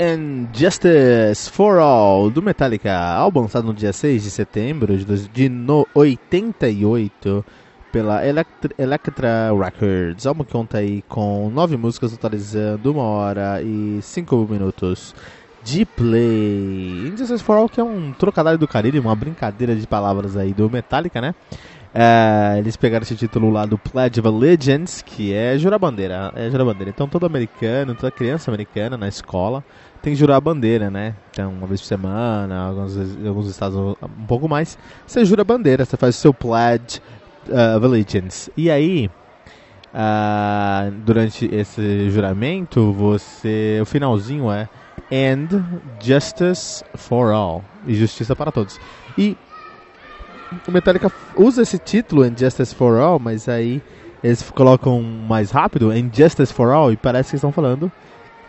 And Justice for All do Metallica, álbum lançado no dia 6 de setembro de, de no 88 pela Electra, Electra Records. Álbum que conta aí com nove músicas totalizando uma hora e cinco minutos de play. Injustice for All que é um trocadilho do Caribe, uma brincadeira de palavras aí do Metallica, né? É, eles pegaram esse título lá do Pledge of Allegiance, que é jurar bandeira. É jurar bandeira. Então todo americano, toda criança americana na escola tem que jurar a bandeira, né? Então, uma vez por semana, alguns, alguns estados um pouco mais, você jura a bandeira, você faz o seu Pledge uh, of Allegiance. E aí, uh, durante esse juramento, você, o finalzinho é And Justice for All, e justiça para todos. E o Metallica usa esse título, And Justice for All, mas aí eles colocam mais rápido, And Justice for All, e parece que estão falando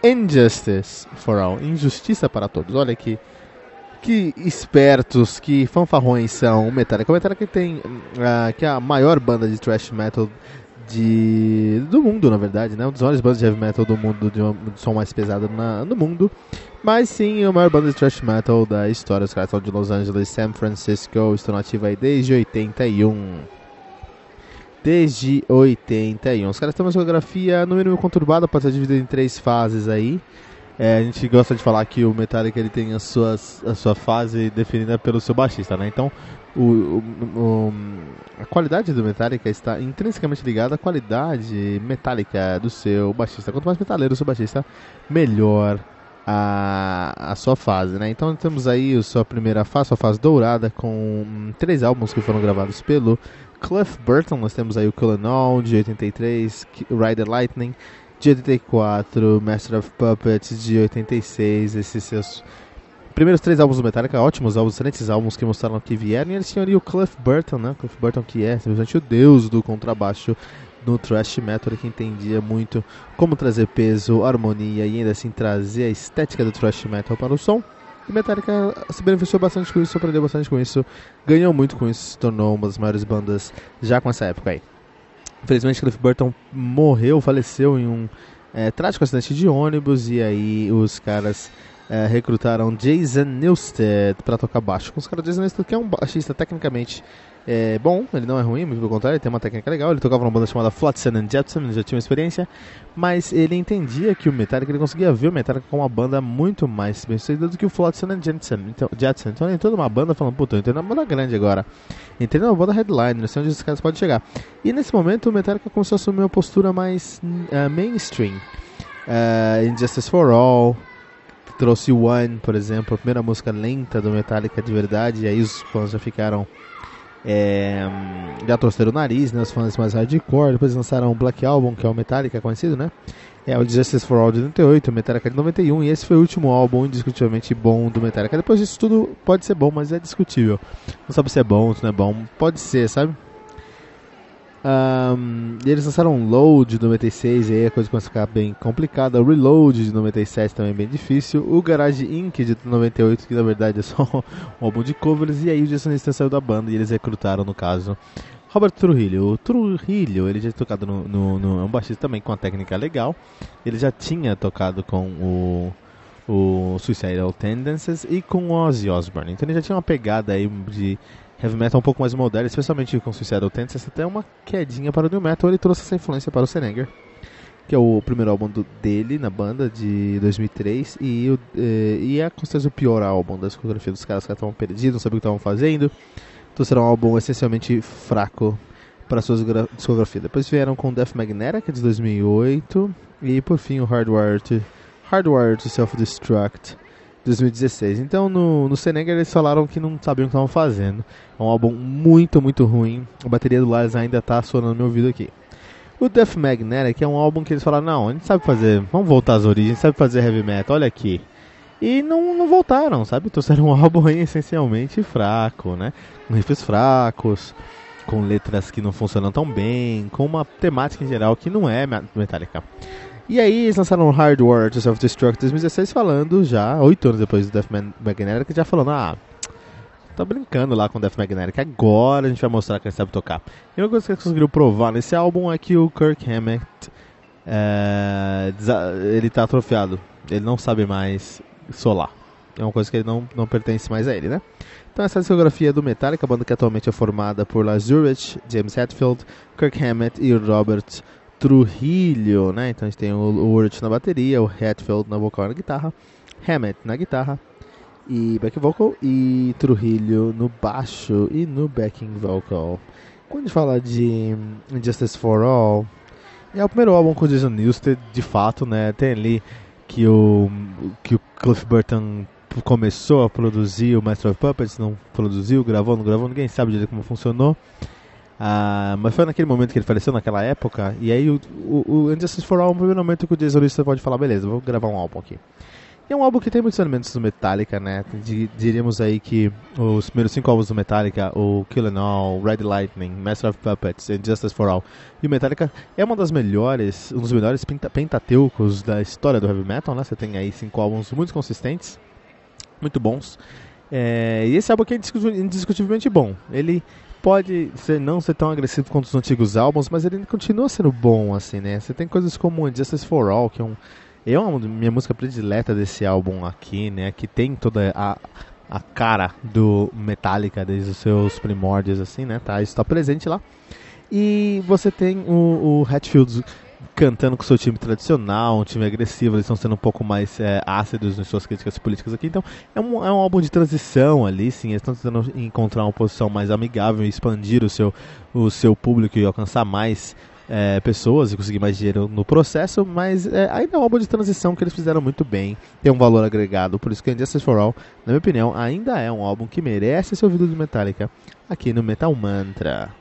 Injustice for All, injustiça para todos. Olha que que espertos, que fanfarrões são o Metallica. O Metallica tem uh, que é a maior banda de thrash metal de do mundo, na verdade, né? Um dos maiores bandas de heavy metal do mundo, de, uma, de som mais pesado na, no mundo. Mas sim, a maior banda de thrash metal da história. Os caras são de Los Angeles, San Francisco, estão ativos aí desde 81 desde 81. Os caras têm uma geografia no mínimo conturbada, pode ser dividida em três fases aí. É, a gente gosta de falar que o Metallica ele tem as suas, a sua fase definida pelo seu baixista, né? Então, o, o, o, a qualidade do Metallica está intrinsecamente ligada à qualidade metálica do seu baixista. Quanto mais metaleiro o seu baixista, melhor a, a sua fase, né? Então temos aí a sua primeira fase, sua fase dourada, com três álbuns que foram gravados pelo Cliff Burton. Nós temos aí o Colonel de 83, Rider Lightning de 84, Master of Puppets de 86, esses seus primeiros três álbuns do Metallica, ótimos álbuns, excelentes álbuns que mostraram que vieram. E eles tinham ali o Cliff Burton, né? Cliff Burton que é simplesmente o deus do contrabaixo no thrash metal que entendia muito como trazer peso, harmonia e ainda assim trazer a estética do thrash metal para o som. E Metallica se beneficiou bastante com isso, aprendeu bastante com isso, ganhou muito com isso, se tornou uma das maiores bandas já com essa época aí. Infelizmente, Cliff Burton morreu, faleceu em um é, trágico acidente de ônibus e aí os caras é, recrutaram Jason Newsted para tocar baixo. Com os caras Jason Newsted, que é um baixista tecnicamente é bom, ele não é ruim, muito pelo contrário, ele tem uma técnica legal. Ele tocava numa banda chamada Flotsam and Jetsam, ele já tinha uma experiência, mas ele entendia que o Metallica, ele conseguia ver o Metallica como uma banda muito mais bem sucedida do que o Flotsam and Jetsam. Então, Jetsam. então ele entrou numa banda falando, puta, eu entrei numa banda grande agora. Entrei numa banda headline, não sei onde esses caras podem chegar. E nesse momento o Metallica começou a assumir uma postura mais uh, mainstream. Uh, Injustice for All, trouxe One, por exemplo, a primeira música lenta do Metallica de verdade, e aí os fãs já ficaram é, já torceram o nariz, né? Os fãs mais hardcore. Depois lançaram o Black Album, que é o Metallica conhecido, né? É o Justice for All de 98, o Metallica de 91. E esse foi o último álbum indiscutivelmente bom do Metallica. Depois disso tudo pode ser bom, mas é discutível. Não sabe se é bom, se não é bom. Pode ser, sabe? Um, eles lançaram Load de 96, e aí a coisa começa a ficar bem complicada. O Reload de 97 também é bem difícil. O Garage Inc. de 98, que na verdade é só um álbum de covers. E aí o Jason saiu da banda e eles recrutaram, no caso, Robert Trujillo. O Trujillo, ele já tinha tocado no, no, no. É um baixista também com uma técnica legal. Ele já tinha tocado com o. O Suicidal Tendencies e com Ozzy Osbourne. Então ele já tinha uma pegada aí de heavy metal um pouco mais moderno, especialmente com Suicidal Tendencies, até uma quedinha para o new metal, ele trouxe essa influência para o Senenger, que é o primeiro álbum do, dele na banda de 2003 e, o, eh, e é com certeza o pior álbum da discografia dos caras, que estavam perdidos, não sabiam o que estavam fazendo, então será um álbum essencialmente fraco para sua discografia. Depois vieram com Death Magnetic, é de 2008, e por fim o Hardware to, Hardware to Self-Destruct, 2016. Então no, no Senega eles falaram que não sabiam o que estavam fazendo. É um álbum muito, muito ruim. A bateria do Lars ainda está sonando no meu ouvido aqui. O Death Magnetic é um álbum que eles falaram, não, a gente sabe fazer, vamos voltar às origens, sabe fazer heavy metal, olha aqui. E não, não voltaram, sabe? Trouxeram um álbum aí essencialmente fraco, né? Com riffs fracos, com letras que não funcionam tão bem, com uma temática em geral que não é Metallica. E aí eles lançaram Hardware to Self-Destruct 2016 falando já, oito anos depois do Death Magnetic, já falando, ah, tá brincando lá com Death Magnetic, agora a gente vai mostrar que ele sabe tocar. E uma coisa que eles conseguiram provar nesse álbum é que o Kirk Hammett, é, ele tá atrofiado, ele não sabe mais solar. É uma coisa que ele não, não pertence mais a ele, né? Então essa discografia é do Metallica, a banda que atualmente é formada por Lars Ulrich, James Hetfield, Kirk Hammett e Robert Trujillo, né? Então a gente tem o, Ulrich na bateria, o Hetfield na vocal e na guitarra, Hammett na guitarra e back vocal e Trujillo no baixo e no backing vocal. Quando a gente fala de Injustice for All, é o primeiro álbum com o Jason Newsted, de fato, né? Tem ali que o que o Cliff Burton começou a produzir o Master of Puppets, não produziu, gravou, não gravou, ninguém sabe direito como funcionou. Ah, mas foi naquele momento que ele faleceu, naquela época, e aí o, o, o Injustice for All é o primeiro momento que o Jason Lista pode falar, beleza, vou gravar um álbum aqui. E é um álbum que tem muitos elementos do Metallica, né? Diríamos aí que os primeiros cinco álbuns do Metallica, o Kill and All, Red Lightning, Master of Puppets e Justice for All, e o Metallica é uma das melhores, um dos melhores pentateucos da história do heavy metal, né? Você tem aí cinco álbuns muito consistentes, muito bons. É, e esse álbum aqui é indiscutivelmente bom. Ele pode ser, não ser tão agressivo quanto os antigos álbuns, mas ele continua sendo bom, assim, né? Você tem coisas como Justice for All, que é um. É uma minha música predileta desse álbum aqui, né? Que tem toda a, a cara do Metallica desde os seus primórdios, assim, né? Tá, isso tá presente lá. E você tem o, o Hatfield cantando com o seu time tradicional, um time agressivo, eles estão sendo um pouco mais é, ácidos nas suas críticas políticas aqui. Então é um, é um álbum de transição ali, sim. Eles estão tentando encontrar uma posição mais amigável expandir o seu, o seu público e alcançar mais é, pessoas e conseguir mais dinheiro no processo, mas é, ainda é um álbum de transição que eles fizeram muito bem, tem um valor agregado, por isso que Injustice for All, na minha opinião, ainda é um álbum que merece ser ouvido de Metallica aqui no Metal Mantra.